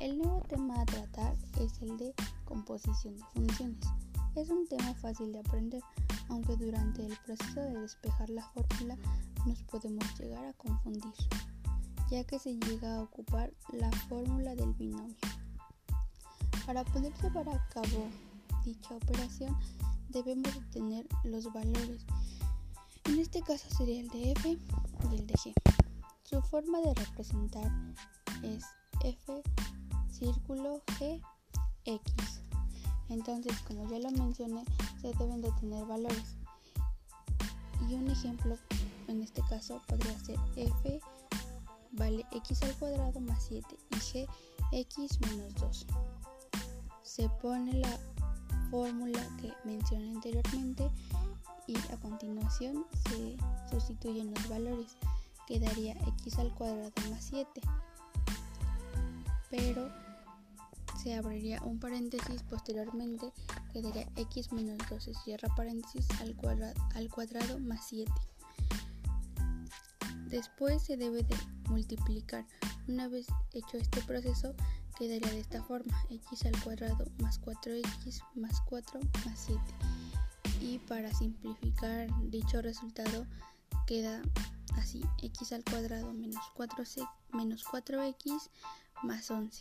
El nuevo tema a tratar es el de composición de funciones. Es un tema fácil de aprender, aunque durante el proceso de despejar la fórmula nos podemos llegar a confundir, ya que se llega a ocupar la fórmula del binomio. Para poder llevar a cabo dicha operación debemos tener los valores. En este caso sería el de f y el de g. Su forma de representar es f círculo g x. Entonces, como ya lo mencioné, se deben de tener valores. Y un ejemplo en este caso podría ser f vale x al cuadrado más 7 y g x menos 2. Se pone la fórmula que mencioné anteriormente y a continuación se sustituyen los valores. Quedaría x al cuadrado más 7. Pero se abriría un paréntesis posteriormente quedaría x menos 2 se cierra paréntesis al cuadrado, al cuadrado más 7 después se debe de multiplicar. Una vez hecho este proceso quedaría de esta forma x al cuadrado más 4x más 4 más 7 y para simplificar dicho resultado queda así x al cuadrado menos 4 menos 4x más 11